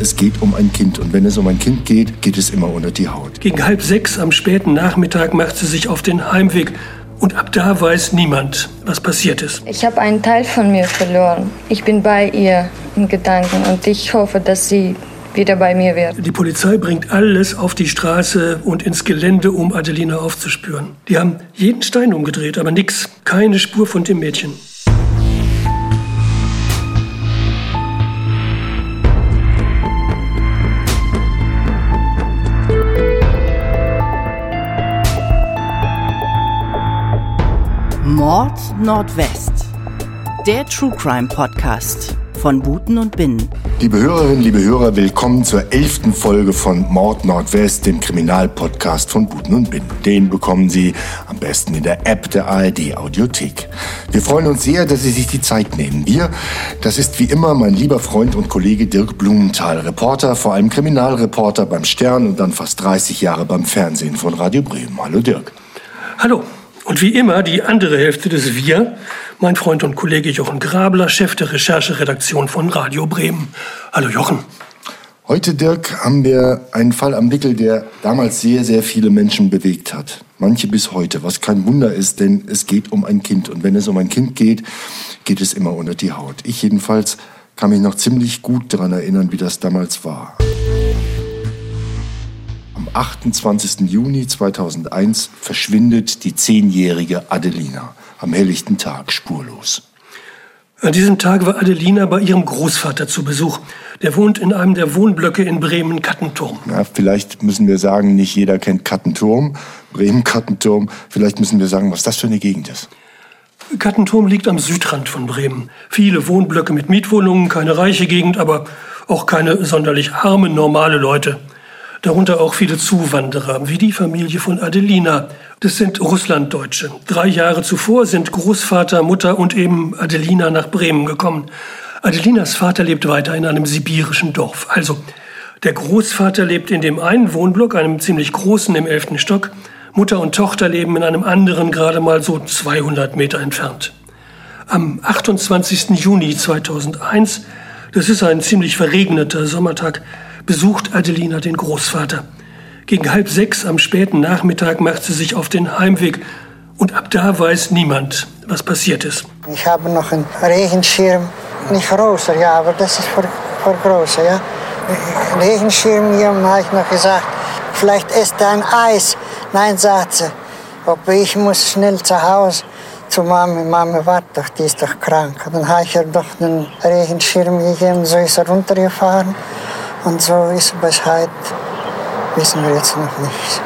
es geht um ein Kind. Und wenn es um ein Kind geht, geht es immer unter die Haut. Gegen halb sechs am späten Nachmittag macht sie sich auf den Heimweg. Und ab da weiß niemand, was passiert ist. Ich habe einen Teil von mir verloren. Ich bin bei ihr in Gedanken und ich hoffe, dass sie wieder bei mir wird. Die Polizei bringt alles auf die Straße und ins Gelände, um Adelina aufzuspüren. Die haben jeden Stein umgedreht, aber nix. Keine Spur von dem Mädchen. Mord Nordwest. Der True Crime Podcast von Buten und Binnen. Liebe Hörerinnen, liebe Hörer, willkommen zur elften Folge von Mord Nordwest, dem Kriminalpodcast von Buten und Binnen. Den bekommen Sie am besten in der App der ARD Audiothek. Wir freuen uns sehr, dass Sie sich die Zeit nehmen. Wir, das ist wie immer mein lieber Freund und Kollege Dirk Blumenthal, Reporter, vor allem Kriminalreporter beim Stern und dann fast 30 Jahre beim Fernsehen von Radio Bremen. Hallo Dirk. Hallo. Und wie immer die andere Hälfte des Wir, mein Freund und Kollege Jochen Grabler, Chef der Rechercheredaktion von Radio Bremen. Hallo Jochen. Heute, Dirk, haben wir einen Fall am Wickel, der damals sehr, sehr viele Menschen bewegt hat. Manche bis heute, was kein Wunder ist, denn es geht um ein Kind. Und wenn es um ein Kind geht, geht es immer unter die Haut. Ich jedenfalls kann mich noch ziemlich gut daran erinnern, wie das damals war. Am 28. Juni 2001 verschwindet die zehnjährige Adelina am helllichten Tag spurlos. An diesem Tag war Adelina bei ihrem Großvater zu Besuch. Der wohnt in einem der Wohnblöcke in Bremen-Kattenturm. Ja, vielleicht müssen wir sagen, nicht jeder kennt Kattenturm, Bremen-Kattenturm. Vielleicht müssen wir sagen, was das für eine Gegend ist. Kattenturm liegt am Südrand von Bremen. Viele Wohnblöcke mit Mietwohnungen, keine reiche Gegend, aber auch keine sonderlich arme, normale Leute darunter auch viele Zuwanderer, wie die Familie von Adelina. Das sind Russlanddeutsche. Drei Jahre zuvor sind Großvater, Mutter und eben Adelina nach Bremen gekommen. Adelinas Vater lebt weiter in einem sibirischen Dorf. Also, der Großvater lebt in dem einen Wohnblock, einem ziemlich großen im elften Stock. Mutter und Tochter leben in einem anderen, gerade mal so 200 Meter entfernt. Am 28. Juni 2001, das ist ein ziemlich verregneter Sommertag, besucht Adelina den Großvater. Gegen halb sechs am späten Nachmittag macht sie sich auf den Heimweg und ab da weiß niemand, was passiert ist. Ich habe noch einen Regenschirm, nicht großer, ja, aber das ist für, für großer, ja. Regenschirm hier habe ich noch gesagt, vielleicht ist da ein Eis. Nein, sagt sie, aber ich muss schnell zu Hause zu Mama. Mama, warte doch, die ist doch krank. Dann habe ich ihr doch einen Regenschirm gegeben, so ist er runtergefahren. Und so ist heute, wissen wir jetzt noch nicht.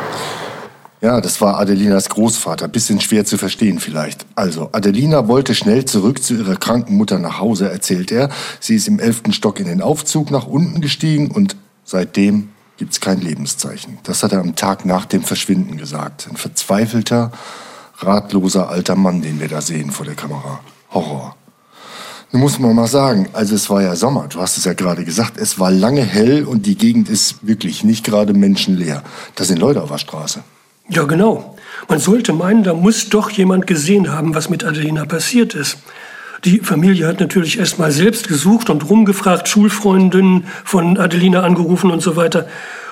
Ja, das war Adelinas Großvater. Bisschen schwer zu verstehen vielleicht. Also, Adelina wollte schnell zurück zu ihrer kranken Mutter nach Hause, erzählt er. Sie ist im elften Stock in den Aufzug nach unten gestiegen und seitdem gibt's kein Lebenszeichen. Das hat er am Tag nach dem Verschwinden gesagt. Ein verzweifelter, ratloser alter Mann, den wir da sehen vor der Kamera. Horror. Muss man mal sagen, also es war ja Sommer, du hast es ja gerade gesagt, es war lange hell und die Gegend ist wirklich nicht gerade menschenleer. Da sind Leute auf der Straße. Ja, genau. Man sollte meinen, da muss doch jemand gesehen haben, was mit Adelina passiert ist. Die Familie hat natürlich erst mal selbst gesucht und rumgefragt, Schulfreundinnen von Adelina angerufen und so weiter,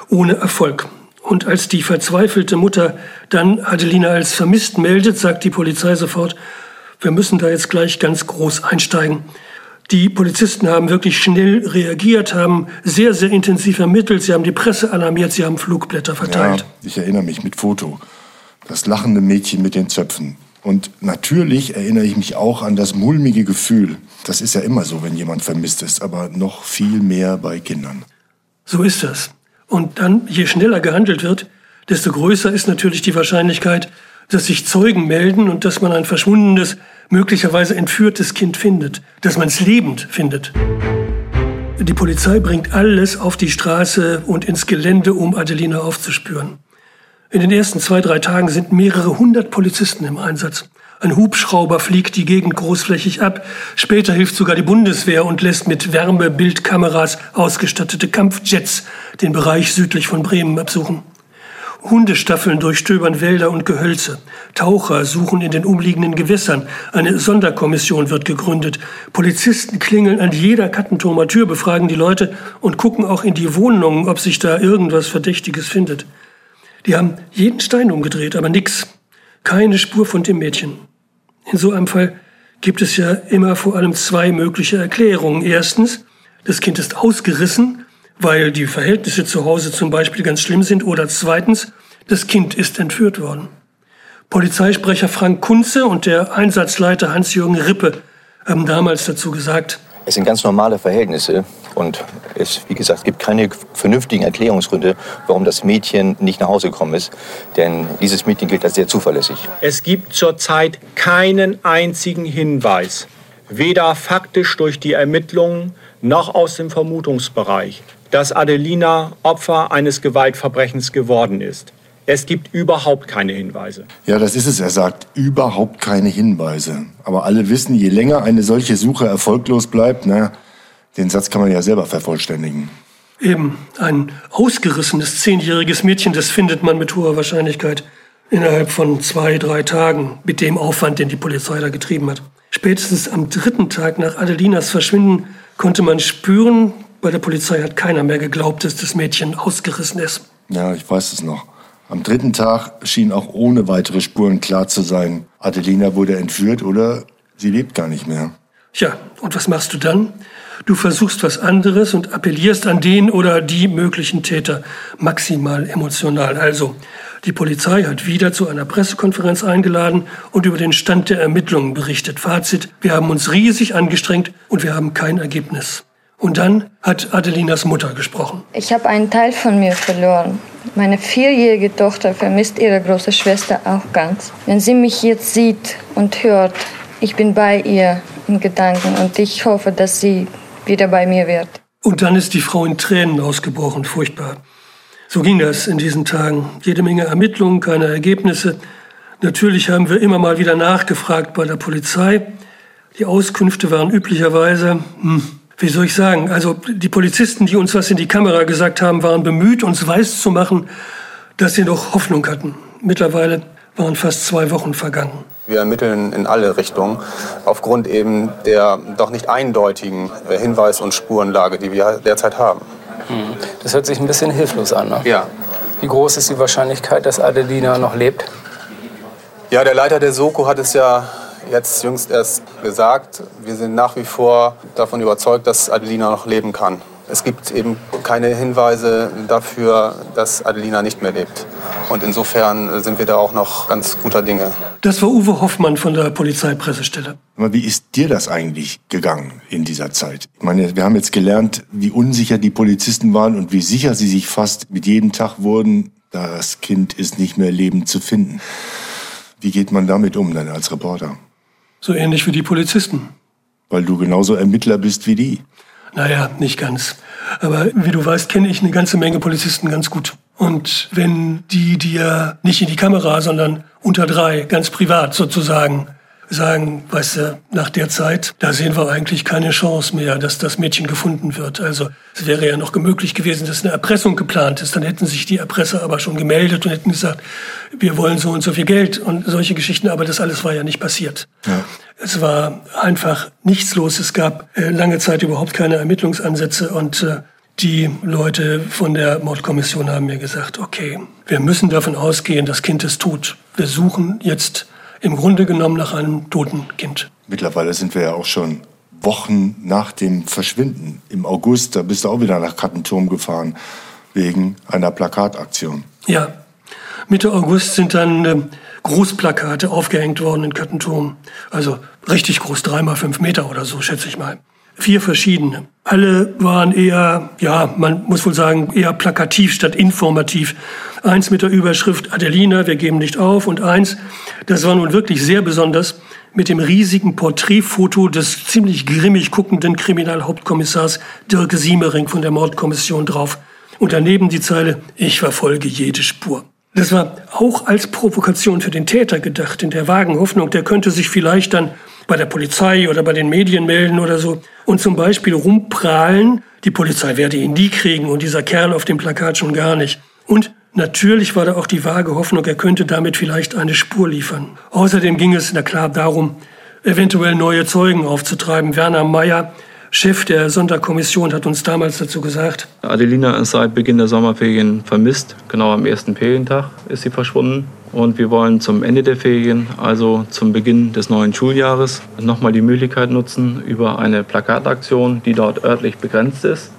ohne Erfolg. Und als die verzweifelte Mutter dann Adelina als vermisst meldet, sagt die Polizei sofort, wir müssen da jetzt gleich ganz groß einsteigen. Die Polizisten haben wirklich schnell reagiert, haben sehr, sehr intensiv ermittelt. Sie haben die Presse alarmiert, sie haben Flugblätter verteilt. Ja, ich erinnere mich mit Foto. Das lachende Mädchen mit den Zöpfen. Und natürlich erinnere ich mich auch an das mulmige Gefühl. Das ist ja immer so, wenn jemand vermisst ist, aber noch viel mehr bei Kindern. So ist das. Und dann, je schneller gehandelt wird, desto größer ist natürlich die Wahrscheinlichkeit, dass sich Zeugen melden und dass man ein verschwundenes, möglicherweise entführtes Kind findet, dass man es lebend findet. Die Polizei bringt alles auf die Straße und ins Gelände, um Adelina aufzuspüren. In den ersten zwei, drei Tagen sind mehrere hundert Polizisten im Einsatz. Ein Hubschrauber fliegt die Gegend großflächig ab. Später hilft sogar die Bundeswehr und lässt mit Wärmebildkameras ausgestattete Kampfjets den Bereich südlich von Bremen absuchen. Hundestaffeln durchstöbern Wälder und Gehölze. Taucher suchen in den umliegenden Gewässern. Eine Sonderkommission wird gegründet. Polizisten klingeln an jeder Kattenturmer Tür, befragen die Leute und gucken auch in die Wohnungen, ob sich da irgendwas Verdächtiges findet. Die haben jeden Stein umgedreht, aber nix. Keine Spur von dem Mädchen. In so einem Fall gibt es ja immer vor allem zwei mögliche Erklärungen. Erstens, das Kind ist ausgerissen weil die Verhältnisse zu Hause zum Beispiel ganz schlimm sind. Oder zweitens, das Kind ist entführt worden. Polizeisprecher Frank Kunze und der Einsatzleiter Hans-Jürgen Rippe haben damals dazu gesagt, es sind ganz normale Verhältnisse und es, wie gesagt, gibt keine vernünftigen Erklärungsgründe, warum das Mädchen nicht nach Hause gekommen ist. Denn dieses Mädchen gilt als sehr zuverlässig. Es gibt zurzeit keinen einzigen Hinweis, weder faktisch durch die Ermittlungen noch aus dem Vermutungsbereich, dass Adelina Opfer eines Gewaltverbrechens geworden ist. Es gibt überhaupt keine Hinweise. Ja, das ist es. Er sagt überhaupt keine Hinweise. Aber alle wissen, je länger eine solche Suche erfolglos bleibt, na, den Satz kann man ja selber vervollständigen. Eben, ein ausgerissenes zehnjähriges Mädchen, das findet man mit hoher Wahrscheinlichkeit innerhalb von zwei, drei Tagen mit dem Aufwand, den die Polizei da getrieben hat. Spätestens am dritten Tag nach Adelinas Verschwinden konnte man spüren, bei der Polizei hat keiner mehr geglaubt, dass das Mädchen ausgerissen ist. Ja, ich weiß es noch. Am dritten Tag schien auch ohne weitere Spuren klar zu sein, Adelina wurde entführt oder sie lebt gar nicht mehr. Tja, und was machst du dann? Du versuchst was anderes und appellierst an den oder die möglichen Täter maximal emotional. Also, die Polizei hat wieder zu einer Pressekonferenz eingeladen und über den Stand der Ermittlungen berichtet. Fazit, wir haben uns riesig angestrengt und wir haben kein Ergebnis. Und dann hat Adelinas Mutter gesprochen. Ich habe einen Teil von mir verloren. Meine vierjährige Tochter vermisst ihre große Schwester auch ganz. Wenn sie mich jetzt sieht und hört, ich bin bei ihr in Gedanken und ich hoffe, dass sie wieder bei mir wird. Und dann ist die Frau in Tränen ausgebrochen, furchtbar. So ging das in diesen Tagen. Jede Menge Ermittlungen, keine Ergebnisse. Natürlich haben wir immer mal wieder nachgefragt bei der Polizei. Die Auskünfte waren üblicherweise, hm, wie soll ich sagen, also die Polizisten, die uns was in die Kamera gesagt haben, waren bemüht, uns weiß zu machen, dass sie noch Hoffnung hatten. Mittlerweile waren fast zwei Wochen vergangen. Wir ermitteln in alle Richtungen aufgrund eben der doch nicht eindeutigen Hinweis- und Spurenlage, die wir derzeit haben. Hm. Das hört sich ein bisschen hilflos an. Ne? Ja. Wie groß ist die Wahrscheinlichkeit, dass Adelina noch lebt? Ja, der Leiter der Soko hat es ja jetzt jüngst erst gesagt, wir sind nach wie vor davon überzeugt, dass Adelina noch leben kann. Es gibt eben keine Hinweise dafür, dass Adelina nicht mehr lebt. Und insofern sind wir da auch noch ganz guter Dinge. Das war Uwe Hoffmann von der Polizeipressestelle. Aber wie ist dir das eigentlich gegangen in dieser Zeit? Ich meine, wir haben jetzt gelernt, wie unsicher die Polizisten waren und wie sicher sie sich fast mit jedem Tag wurden, das Kind ist nicht mehr lebend zu finden. Wie geht man damit um dann als Reporter? So ähnlich wie die Polizisten. Weil du genauso Ermittler bist wie die. Naja, nicht ganz. Aber wie du weißt, kenne ich eine ganze Menge Polizisten ganz gut. Und wenn die dir nicht in die Kamera, sondern unter drei, ganz privat sozusagen, sagen, weißt du, nach der Zeit, da sehen wir eigentlich keine Chance mehr, dass das Mädchen gefunden wird. Also es wäre ja noch möglich gewesen, dass eine Erpressung geplant ist. Dann hätten sich die Erpresser aber schon gemeldet und hätten gesagt, wir wollen so und so viel Geld und solche Geschichten. Aber das alles war ja nicht passiert. Ja. Es war einfach nichts los. Es gab äh, lange Zeit überhaupt keine Ermittlungsansätze und äh, die Leute von der Mordkommission haben mir gesagt, okay, wir müssen davon ausgehen, das Kind ist tot. Wir suchen jetzt im Grunde genommen nach einem toten Kind. Mittlerweile sind wir ja auch schon Wochen nach dem Verschwinden. Im August, da bist du auch wieder nach Kattenturm gefahren, wegen einer Plakataktion. Ja, Mitte August sind dann äh, Großplakate aufgehängt worden in Kattenturm. Also richtig groß, dreimal fünf Meter oder so, schätze ich mal. Vier verschiedene. Alle waren eher, ja, man muss wohl sagen, eher plakativ statt informativ. Eins mit der Überschrift Adelina, wir geben nicht auf. Und eins, das war nun wirklich sehr besonders, mit dem riesigen Porträtfoto des ziemlich grimmig guckenden Kriminalhauptkommissars Dirk Siemering von der Mordkommission drauf. Und daneben die Zeile, ich verfolge jede Spur. Das war auch als Provokation für den Täter gedacht, in der vagen Hoffnung, der könnte sich vielleicht dann bei der Polizei oder bei den Medien melden oder so und zum Beispiel rumprahlen, die Polizei werde ihn nie kriegen und dieser Kerl auf dem Plakat schon gar nicht. Und Natürlich war da auch die vage Hoffnung, er könnte damit vielleicht eine Spur liefern. Außerdem ging es, na klar, darum, eventuell neue Zeugen aufzutreiben. Werner Meyer, Chef der Sonderkommission, hat uns damals dazu gesagt. Adelina ist seit Beginn der Sommerferien vermisst. Genau am ersten Ferientag ist sie verschwunden. Und wir wollen zum Ende der Ferien, also zum Beginn des neuen Schuljahres, nochmal die Möglichkeit nutzen, über eine Plakataktion, die dort örtlich begrenzt ist,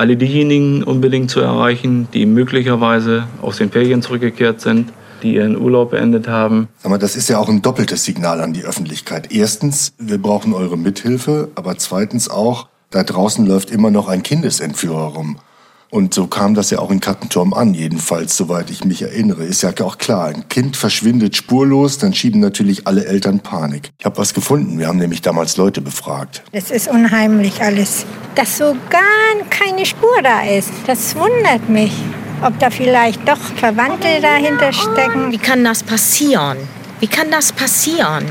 alle diejenigen unbedingt zu erreichen, die möglicherweise aus den Ferien zurückgekehrt sind, die ihren Urlaub beendet haben. Aber das ist ja auch ein doppeltes Signal an die Öffentlichkeit. Erstens, wir brauchen eure Mithilfe, aber zweitens auch, da draußen läuft immer noch ein Kindesentführer rum. Und so kam das ja auch in Kattenturm an, jedenfalls, soweit ich mich erinnere. Ist ja auch klar, ein Kind verschwindet spurlos, dann schieben natürlich alle Eltern Panik. Ich habe was gefunden, wir haben nämlich damals Leute befragt. Es ist unheimlich alles. Dass so gar keine Spur da ist, das wundert mich. Ob da vielleicht doch Verwandte dahinter stecken. Wie kann das passieren? Wie kann das passieren?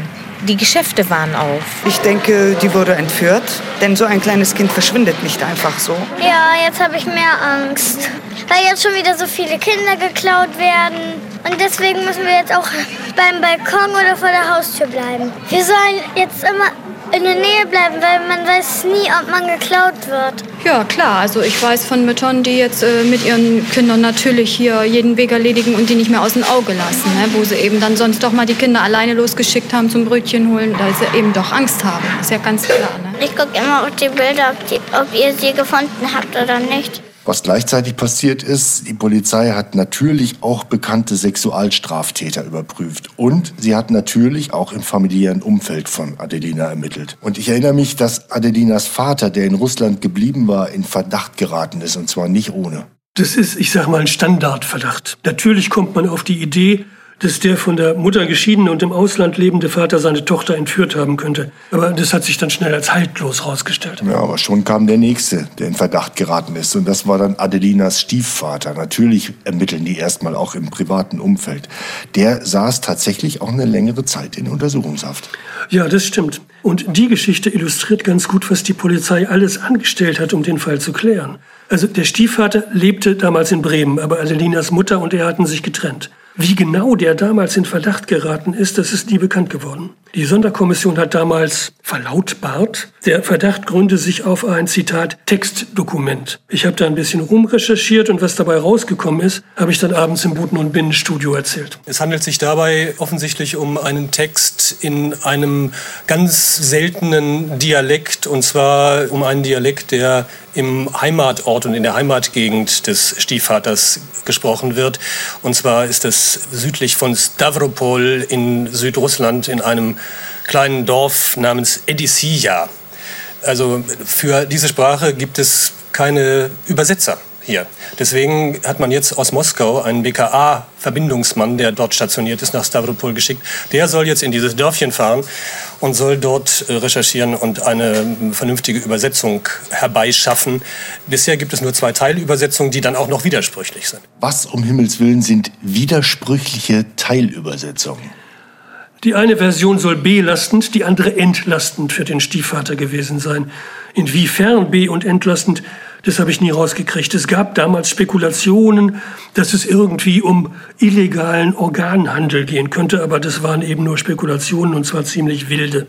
Die Geschäfte waren auf. Ich denke, die wurde entführt, denn so ein kleines Kind verschwindet nicht einfach so. Ja, jetzt habe ich mehr Angst, weil jetzt schon wieder so viele Kinder geklaut werden. Und deswegen müssen wir jetzt auch beim Balkon oder vor der Haustür bleiben. Wir sollen jetzt immer in der Nähe bleiben, weil man weiß nie, ob man geklaut wird. Ja, klar. Also ich weiß von Müttern, die jetzt äh, mit ihren Kindern natürlich hier jeden Weg erledigen und die nicht mehr aus dem Auge lassen. Ne? Wo sie eben dann sonst doch mal die Kinder alleine losgeschickt haben zum Brötchen holen, weil sie eben doch Angst haben. Ist ja ganz klar. Ne? Ich gucke immer auf die Bilder, ob, die, ob ihr sie gefunden habt oder nicht. Was gleichzeitig passiert ist, die Polizei hat natürlich auch bekannte Sexualstraftäter überprüft. Und sie hat natürlich auch im familiären Umfeld von Adelina ermittelt. Und ich erinnere mich, dass Adelinas Vater, der in Russland geblieben war, in Verdacht geraten ist. Und zwar nicht ohne. Das ist, ich sag mal, ein Standardverdacht. Natürlich kommt man auf die Idee, dass der von der Mutter geschiedene und im Ausland lebende Vater seine Tochter entführt haben könnte. Aber das hat sich dann schnell als haltlos herausgestellt. Ja, aber schon kam der Nächste, der in Verdacht geraten ist. Und das war dann Adelinas Stiefvater. Natürlich ermitteln die erstmal auch im privaten Umfeld. Der saß tatsächlich auch eine längere Zeit in Untersuchungshaft. Ja, das stimmt. Und die Geschichte illustriert ganz gut, was die Polizei alles angestellt hat, um den Fall zu klären. Also der Stiefvater lebte damals in Bremen, aber Adelinas Mutter und er hatten sich getrennt. Wie genau der damals in Verdacht geraten ist, das ist nie bekannt geworden. Die Sonderkommission hat damals verlautbart, der Verdacht gründe sich auf ein Zitat Textdokument. Ich habe da ein bisschen rumrecherchiert und was dabei rausgekommen ist, habe ich dann abends im Buten- und Binnenstudio erzählt. Es handelt sich dabei offensichtlich um einen Text in einem ganz seltenen Dialekt und zwar um einen Dialekt, der im Heimatort und in der Heimatgegend des Stiefvaters gesprochen wird. Und zwar ist es südlich von Stavropol in Südrussland in einem kleinen Dorf namens Edissia. Also für diese Sprache gibt es keine Übersetzer hier. Deswegen hat man jetzt aus Moskau einen BKA-Verbindungsmann, der dort stationiert ist, nach Stavropol geschickt. Der soll jetzt in dieses Dörfchen fahren und soll dort äh, recherchieren und eine vernünftige Übersetzung herbeischaffen. Bisher gibt es nur zwei Teilübersetzungen, die dann auch noch widersprüchlich sind. Was um Himmels Willen sind widersprüchliche Teilübersetzungen? Die eine Version soll belastend, die andere entlastend für den Stiefvater gewesen sein. Inwiefern be- und entlastend, das habe ich nie rausgekriegt. Es gab damals Spekulationen, dass es irgendwie um illegalen Organhandel gehen könnte, aber das waren eben nur Spekulationen und zwar ziemlich wilde.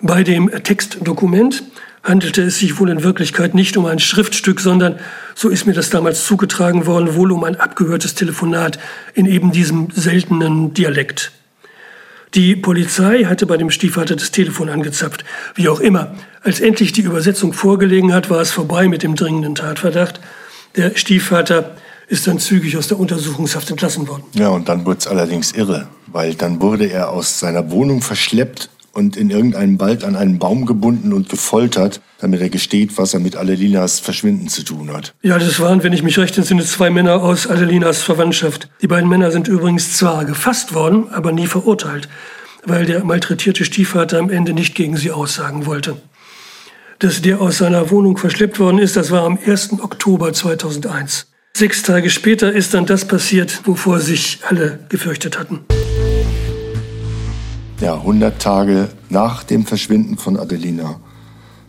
Bei dem Textdokument handelte es sich wohl in Wirklichkeit nicht um ein Schriftstück, sondern, so ist mir das damals zugetragen worden, wohl um ein abgehörtes Telefonat in eben diesem seltenen Dialekt. Die Polizei hatte bei dem Stiefvater das Telefon angezapft. Wie auch immer. Als endlich die Übersetzung vorgelegen hat, war es vorbei mit dem dringenden Tatverdacht. Der Stiefvater ist dann zügig aus der Untersuchungshaft entlassen worden. Ja, und dann wurde es allerdings irre, weil dann wurde er aus seiner Wohnung verschleppt und in irgendeinem Wald an einen Baum gebunden und gefoltert, damit er gesteht, was er mit Adelinas Verschwinden zu tun hat. Ja, das waren, wenn ich mich recht entsinne, zwei Männer aus Adelinas Verwandtschaft. Die beiden Männer sind übrigens zwar gefasst worden, aber nie verurteilt, weil der malträtierte Stiefvater am Ende nicht gegen sie aussagen wollte. Dass der aus seiner Wohnung verschleppt worden ist, das war am 1. Oktober 2001. Sechs Tage später ist dann das passiert, wovor sich alle gefürchtet hatten. Ja, 100 Tage nach dem Verschwinden von Adelina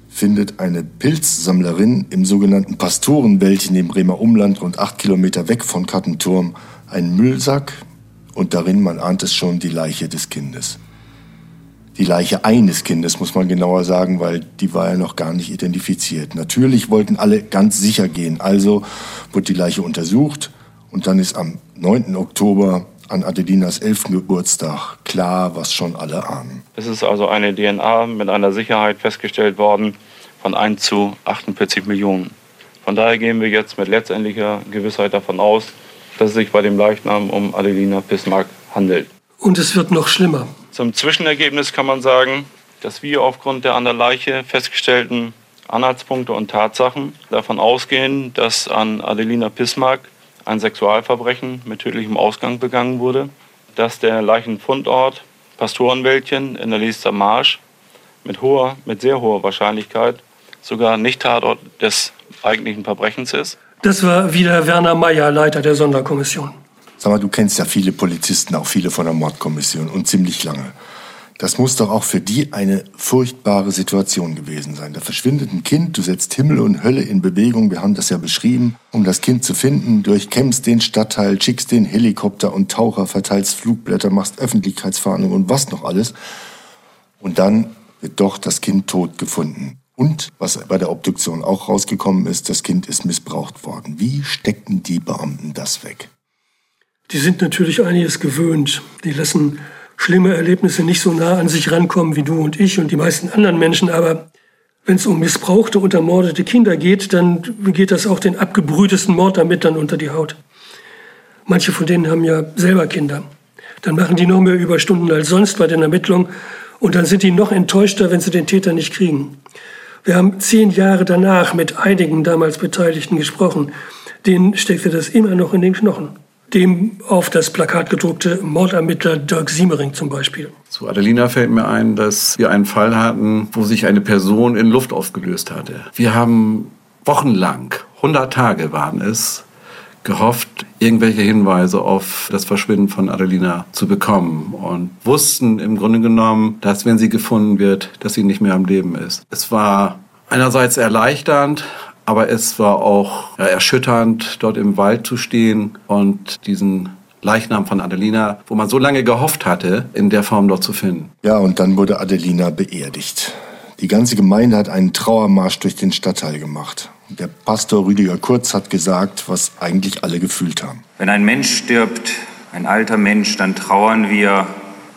findet eine Pilzsammlerin im sogenannten Pastorenwäldchen im Bremer Umland rund acht Kilometer weg von Kattenturm einen Müllsack und darin, man ahnt es schon, die Leiche des Kindes. Die Leiche eines Kindes, muss man genauer sagen, weil die war ja noch gar nicht identifiziert. Natürlich wollten alle ganz sicher gehen, also wurde die Leiche untersucht und dann ist am 9. Oktober an Adelinas 11. Geburtstag klar, was schon alle ahnen. Es ist also eine DNA mit einer Sicherheit festgestellt worden von 1 zu 48 Millionen. Von daher gehen wir jetzt mit letztendlicher Gewissheit davon aus, dass es sich bei dem Leichnam um Adelina Bismarck handelt. Und es wird noch schlimmer. Zum Zwischenergebnis kann man sagen, dass wir aufgrund der an der Leiche festgestellten Anhaltspunkte und Tatsachen davon ausgehen, dass an Adelina Bismarck ein Sexualverbrechen mit tödlichem Ausgang begangen wurde, dass der Leichenfundort Pastorenwäldchen in der Liester Marsch mit hoher, mit sehr hoher Wahrscheinlichkeit sogar nicht Tatort des eigentlichen Verbrechens ist. Das war wieder Werner Mayer, Leiter der Sonderkommission. Sag mal, du kennst ja viele Polizisten, auch viele von der Mordkommission und ziemlich lange. Das muss doch auch für die eine furchtbare Situation gewesen sein. Da verschwindet ein Kind, du setzt Himmel und Hölle in Bewegung, wir haben das ja beschrieben, um das Kind zu finden, durchkämmst den Stadtteil, schickst den Helikopter und Taucher, verteilst Flugblätter, machst Öffentlichkeitsfahndung und was noch alles. Und dann wird doch das Kind tot gefunden. Und was bei der Obduktion auch rausgekommen ist, das Kind ist missbraucht worden. Wie stecken die Beamten das weg? Die sind natürlich einiges gewöhnt. Die lassen schlimme Erlebnisse nicht so nah an sich rankommen wie du und ich und die meisten anderen Menschen. Aber wenn es um missbrauchte und ermordete Kinder geht, dann geht das auch den abgebrühtesten Mordermittlern unter die Haut. Manche von denen haben ja selber Kinder. Dann machen die noch mehr Überstunden als sonst bei den Ermittlungen und dann sind die noch enttäuschter, wenn sie den Täter nicht kriegen. Wir haben zehn Jahre danach mit einigen damals Beteiligten gesprochen. Denen steckte das immer noch in den Knochen dem auf das Plakat gedruckte Mordermittler Dirk Siemering zum Beispiel. Zu Adelina fällt mir ein, dass wir einen Fall hatten, wo sich eine Person in Luft aufgelöst hatte. Wir haben wochenlang, 100 Tage waren es, gehofft, irgendwelche Hinweise auf das Verschwinden von Adelina zu bekommen und wussten im Grunde genommen, dass wenn sie gefunden wird, dass sie nicht mehr am Leben ist. Es war einerseits erleichternd, aber es war auch ja, erschütternd, dort im Wald zu stehen und diesen Leichnam von Adelina, wo man so lange gehofft hatte, in der Form dort zu finden. Ja, und dann wurde Adelina beerdigt. Die ganze Gemeinde hat einen Trauermarsch durch den Stadtteil gemacht. Der Pastor Rüdiger Kurz hat gesagt, was eigentlich alle gefühlt haben. Wenn ein Mensch stirbt, ein alter Mensch, dann trauern wir,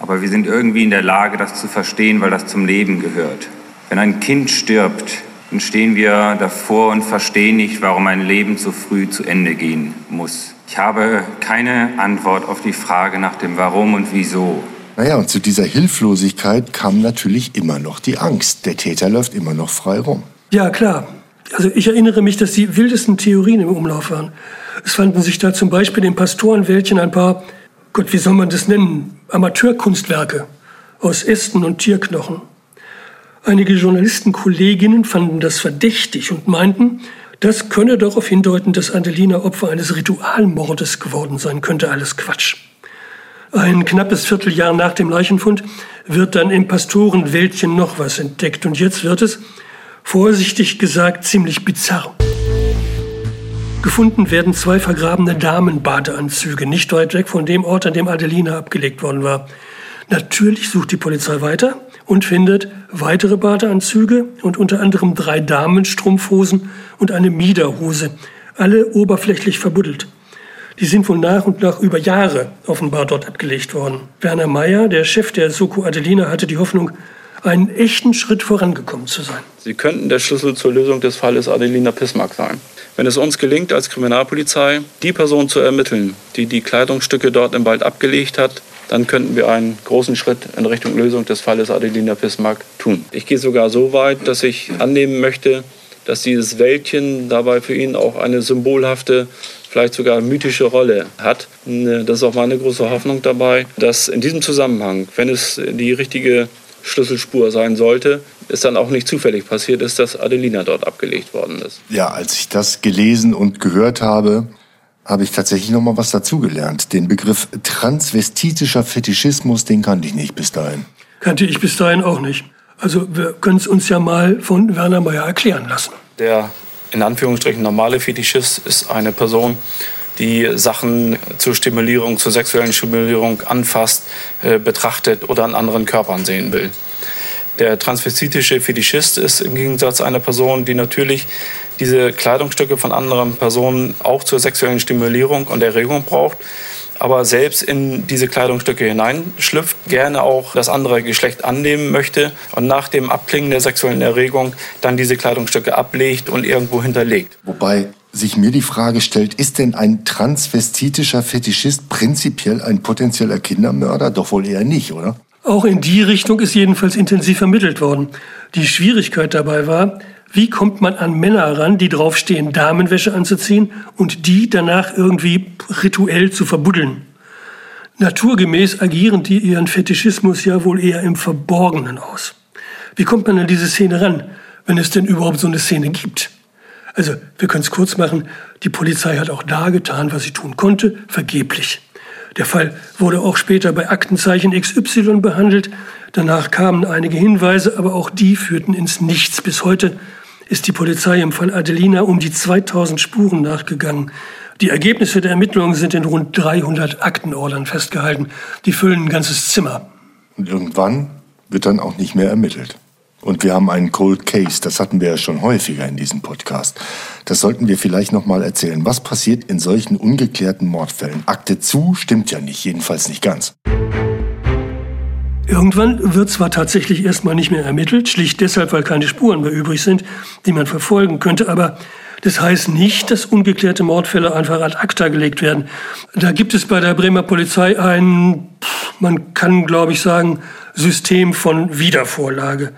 aber wir sind irgendwie in der Lage, das zu verstehen, weil das zum Leben gehört. Wenn ein Kind stirbt, dann stehen wir davor und verstehen nicht, warum ein Leben so früh zu Ende gehen muss. Ich habe keine Antwort auf die Frage nach dem Warum und Wieso. Naja, und zu dieser Hilflosigkeit kam natürlich immer noch die Angst. Der Täter läuft immer noch frei rum. Ja, klar. Also ich erinnere mich, dass die wildesten Theorien im Umlauf waren. Es fanden sich da zum Beispiel im Pastorenwäldchen ein paar, Gott, wie soll man das nennen, Amateurkunstwerke aus Ästen und Tierknochen. Einige Journalistenkolleginnen fanden das verdächtig und meinten, das könne darauf hindeuten, dass Adelina Opfer eines Ritualmordes geworden sein könnte. Alles Quatsch. Ein knappes Vierteljahr nach dem Leichenfund wird dann im Pastorenwäldchen noch was entdeckt. Und jetzt wird es, vorsichtig gesagt, ziemlich bizarr. Gefunden werden zwei vergrabene Damenbadeanzüge, nicht weit weg von dem Ort, an dem Adelina abgelegt worden war. Natürlich sucht die Polizei weiter und findet weitere Badeanzüge und unter anderem drei Damenstrumpfhosen und eine Miederhose, alle oberflächlich verbuddelt. Die sind wohl nach und nach über Jahre offenbar dort abgelegt worden. Werner Meyer, der Chef der Soko Adelina, hatte die Hoffnung, einen echten Schritt vorangekommen zu sein. Sie könnten der Schlüssel zur Lösung des Falles Adelina Pismark sein. Wenn es uns gelingt, als Kriminalpolizei die Person zu ermitteln, die die Kleidungsstücke dort im Wald abgelegt hat, dann könnten wir einen großen Schritt in Richtung Lösung des Falles Adelina Bismarck tun. Ich gehe sogar so weit, dass ich annehmen möchte, dass dieses Wäldchen dabei für ihn auch eine symbolhafte, vielleicht sogar mythische Rolle hat. Das ist auch meine große Hoffnung dabei, dass in diesem Zusammenhang, wenn es die richtige Schlüsselspur sein sollte, es dann auch nicht zufällig passiert ist, dass Adelina dort abgelegt worden ist. Ja, als ich das gelesen und gehört habe, habe ich tatsächlich noch mal was dazugelernt. Den Begriff transvestitischer Fetischismus, den kannte ich nicht bis dahin. Kannte ich bis dahin auch nicht. Also wir können es uns ja mal von Werner Meyer erklären lassen. Der in Anführungsstrichen normale Fetischist ist eine Person, die Sachen zur Stimulierung, zur sexuellen Stimulierung anfasst, äh, betrachtet oder an anderen Körpern sehen will. Der transvestitische Fetischist ist im Gegensatz einer Person, die natürlich diese Kleidungsstücke von anderen Personen auch zur sexuellen Stimulierung und Erregung braucht, aber selbst in diese Kleidungsstücke hineinschlüpft, gerne auch das andere Geschlecht annehmen möchte und nach dem Abklingen der sexuellen Erregung dann diese Kleidungsstücke ablegt und irgendwo hinterlegt. Wobei sich mir die Frage stellt, ist denn ein transvestitischer Fetischist prinzipiell ein potenzieller Kindermörder? Doch wohl eher nicht, oder? Auch in die Richtung ist jedenfalls intensiv vermittelt worden. Die Schwierigkeit dabei war, wie kommt man an Männer ran, die draufstehen, Damenwäsche anzuziehen und die danach irgendwie rituell zu verbuddeln? Naturgemäß agieren die ihren Fetischismus ja wohl eher im Verborgenen aus. Wie kommt man an diese Szene ran, wenn es denn überhaupt so eine Szene gibt? Also, wir können es kurz machen, die Polizei hat auch da getan, was sie tun konnte, vergeblich. Der Fall wurde auch später bei Aktenzeichen XY behandelt. Danach kamen einige Hinweise, aber auch die führten ins Nichts. Bis heute ist die Polizei im Fall Adelina um die 2000 Spuren nachgegangen. Die Ergebnisse der Ermittlungen sind in rund 300 Aktenordnern festgehalten. Die füllen ein ganzes Zimmer. Und irgendwann wird dann auch nicht mehr ermittelt. Und wir haben einen Cold Case, das hatten wir ja schon häufiger in diesem Podcast. Das sollten wir vielleicht noch mal erzählen. Was passiert in solchen ungeklärten Mordfällen? Akte zu stimmt ja nicht, jedenfalls nicht ganz. Irgendwann wird zwar tatsächlich erstmal nicht mehr ermittelt, schlicht deshalb, weil keine Spuren mehr übrig sind, die man verfolgen könnte, aber das heißt nicht, dass ungeklärte Mordfälle einfach ad acta gelegt werden. Da gibt es bei der Bremer Polizei ein, man kann glaube ich sagen, System von Wiedervorlage.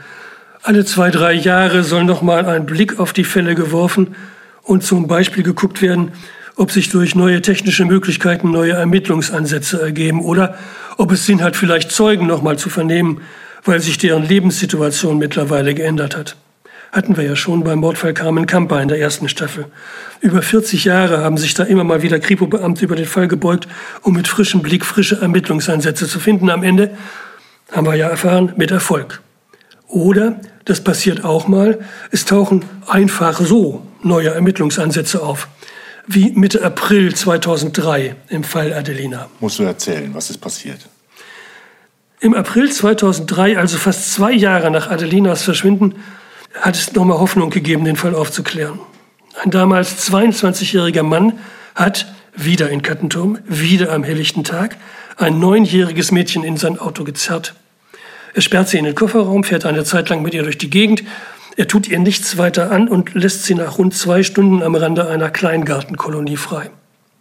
Alle zwei, drei Jahre soll nochmal ein Blick auf die Fälle geworfen und zum Beispiel geguckt werden, ob sich durch neue technische Möglichkeiten neue Ermittlungsansätze ergeben oder ob es Sinn hat, vielleicht Zeugen nochmal zu vernehmen, weil sich deren Lebenssituation mittlerweile geändert hat. Hatten wir ja schon beim Mordfall Carmen Kamper in der ersten Staffel. Über 40 Jahre haben sich da immer mal wieder Kripo-Beamte über den Fall gebeugt, um mit frischem Blick frische Ermittlungsansätze zu finden. Am Ende haben wir ja erfahren, mit Erfolg. Oder, das passiert auch mal, es tauchen einfach so neue Ermittlungsansätze auf. Wie Mitte April 2003 im Fall Adelina. Musst du erzählen, was ist passiert? Im April 2003, also fast zwei Jahre nach Adelinas Verschwinden, hat es nochmal Hoffnung gegeben, den Fall aufzuklären. Ein damals 22-jähriger Mann hat, wieder in Kattenturm, wieder am helllichten Tag, ein neunjähriges Mädchen in sein Auto gezerrt. Er sperrt sie in den Kofferraum, fährt eine Zeit lang mit ihr durch die Gegend. Er tut ihr nichts weiter an und lässt sie nach rund zwei Stunden am Rande einer Kleingartenkolonie frei.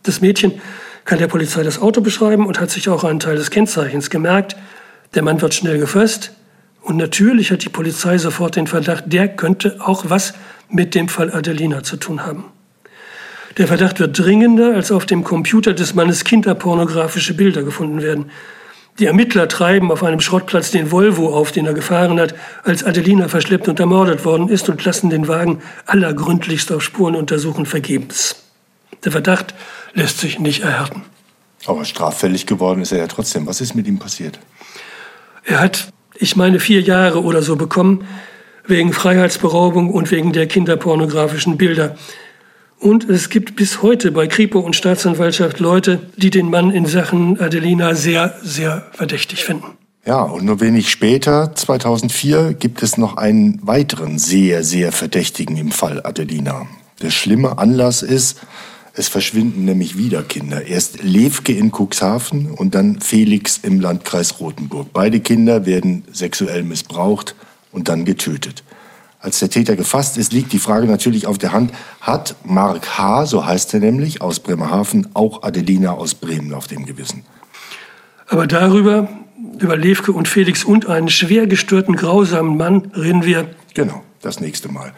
Das Mädchen kann der Polizei das Auto beschreiben und hat sich auch einen Teil des Kennzeichens gemerkt. Der Mann wird schnell gefasst. Und natürlich hat die Polizei sofort den Verdacht, der könnte auch was mit dem Fall Adelina zu tun haben. Der Verdacht wird dringender, als auf dem Computer des Mannes kinderpornografische Bilder gefunden werden. Die Ermittler treiben auf einem Schrottplatz den Volvo auf, den er gefahren hat, als Adelina verschleppt und ermordet worden ist und lassen den Wagen allergründlichst auf Spuren untersuchen vergebens. Der Verdacht lässt sich nicht erhärten. Aber straffällig geworden ist er ja trotzdem. Was ist mit ihm passiert? Er hat, ich meine, vier Jahre oder so bekommen, wegen Freiheitsberaubung und wegen der kinderpornografischen Bilder. Und es gibt bis heute bei Kripo und Staatsanwaltschaft Leute, die den Mann in Sachen Adelina sehr, sehr verdächtig finden. Ja, und nur wenig später, 2004, gibt es noch einen weiteren sehr, sehr Verdächtigen im Fall Adelina. Der schlimme Anlass ist, es verschwinden nämlich wieder Kinder. Erst Levke in Cuxhaven und dann Felix im Landkreis Rothenburg. Beide Kinder werden sexuell missbraucht und dann getötet als der Täter gefasst ist, liegt die Frage natürlich auf der Hand, hat Mark H., so heißt er nämlich, aus Bremerhaven, auch Adelina aus Bremen auf dem Gewissen? Aber darüber, über Levke und Felix und einen schwer gestörten, grausamen Mann reden wir. Genau, das nächste Mal.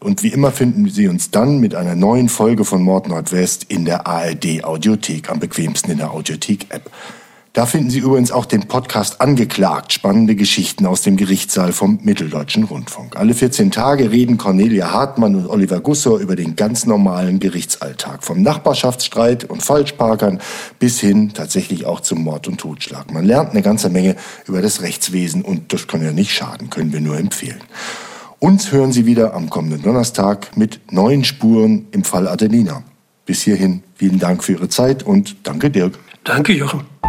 Und wie immer finden Sie uns dann mit einer neuen Folge von Mord Nordwest in der ARD Audiothek, am bequemsten in der Audiothek-App. Da finden Sie übrigens auch den Podcast Angeklagt, spannende Geschichten aus dem Gerichtssaal vom Mitteldeutschen Rundfunk. Alle 14 Tage reden Cornelia Hartmann und Oliver Gussor über den ganz normalen Gerichtsalltag. Vom Nachbarschaftsstreit und Falschparkern bis hin tatsächlich auch zum Mord und Totschlag. Man lernt eine ganze Menge über das Rechtswesen und das kann ja nicht schaden, können wir nur empfehlen. Uns hören Sie wieder am kommenden Donnerstag mit neuen Spuren im Fall Adelina. Bis hierhin vielen Dank für Ihre Zeit und danke Dirk. Danke Jochen.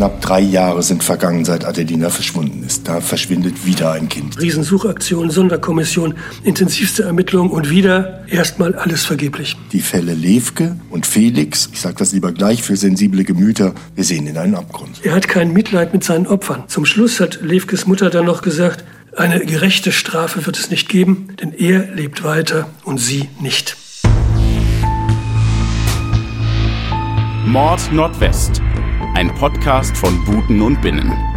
Knapp drei Jahre sind vergangen, seit Adelina verschwunden ist. Da verschwindet wieder ein Kind. Riesensuchaktion, Sonderkommission, intensivste Ermittlungen und wieder erstmal alles vergeblich. Die Fälle Levke und Felix, ich sage das lieber gleich für sensible Gemüter, wir sehen in einen Abgrund. Er hat kein Mitleid mit seinen Opfern. Zum Schluss hat Levkes Mutter dann noch gesagt, eine gerechte Strafe wird es nicht geben, denn er lebt weiter und sie nicht. Mord Nordwest. Ein Podcast von Buten und Binnen.